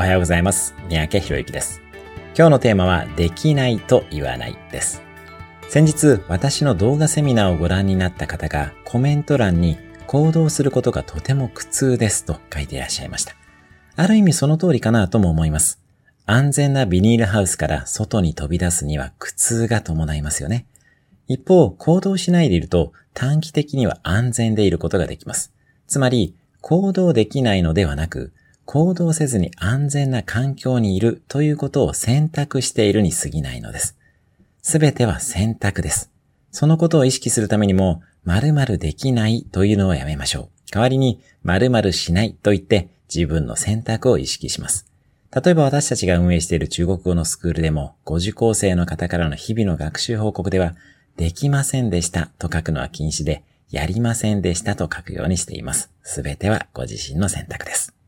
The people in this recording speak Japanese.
おはようございます。三宅博之です。今日のテーマは、できないと言わないです。先日、私の動画セミナーをご覧になった方が、コメント欄に、行動することがとても苦痛ですと書いていらっしゃいました。ある意味その通りかなとも思います。安全なビニールハウスから外に飛び出すには苦痛が伴いますよね。一方、行動しないでいると短期的には安全でいることができます。つまり、行動できないのではなく、行動せずに安全な環境にいるということを選択しているに過ぎないのです。すべては選択です。そのことを意識するためにも、〇〇できないというのをやめましょう。代わりに、〇〇しないと言って自分の選択を意識します。例えば私たちが運営している中国語のスクールでも、ご受講生の方からの日々の学習報告では、できませんでしたと書くのは禁止で、やりませんでしたと書くようにしています。すべてはご自身の選択です。